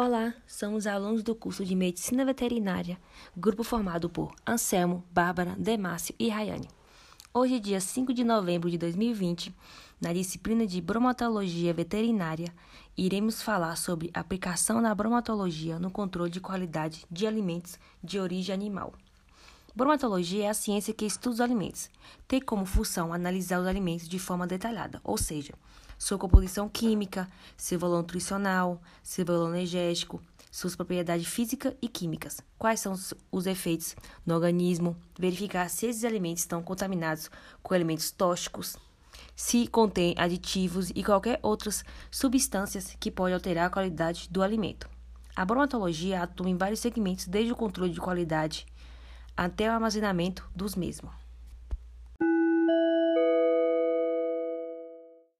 Olá, somos alunos do curso de Medicina Veterinária, grupo formado por Anselmo, Bárbara, Demárcio e Rayane. Hoje, dia 5 de novembro de 2020, na disciplina de Bromatologia Veterinária, iremos falar sobre aplicação da bromatologia no controle de qualidade de alimentos de origem animal. Bromatologia é a ciência que estuda os alimentos. Tem como função analisar os alimentos de forma detalhada, ou seja, sua composição química, seu valor nutricional, seu valor energético, suas propriedades físicas e químicas, quais são os efeitos no organismo, verificar se esses alimentos estão contaminados com elementos tóxicos, se contém aditivos e qualquer outras substâncias que podem alterar a qualidade do alimento. A bromatologia atua em vários segmentos, desde o controle de qualidade até o armazenamento dos mesmos.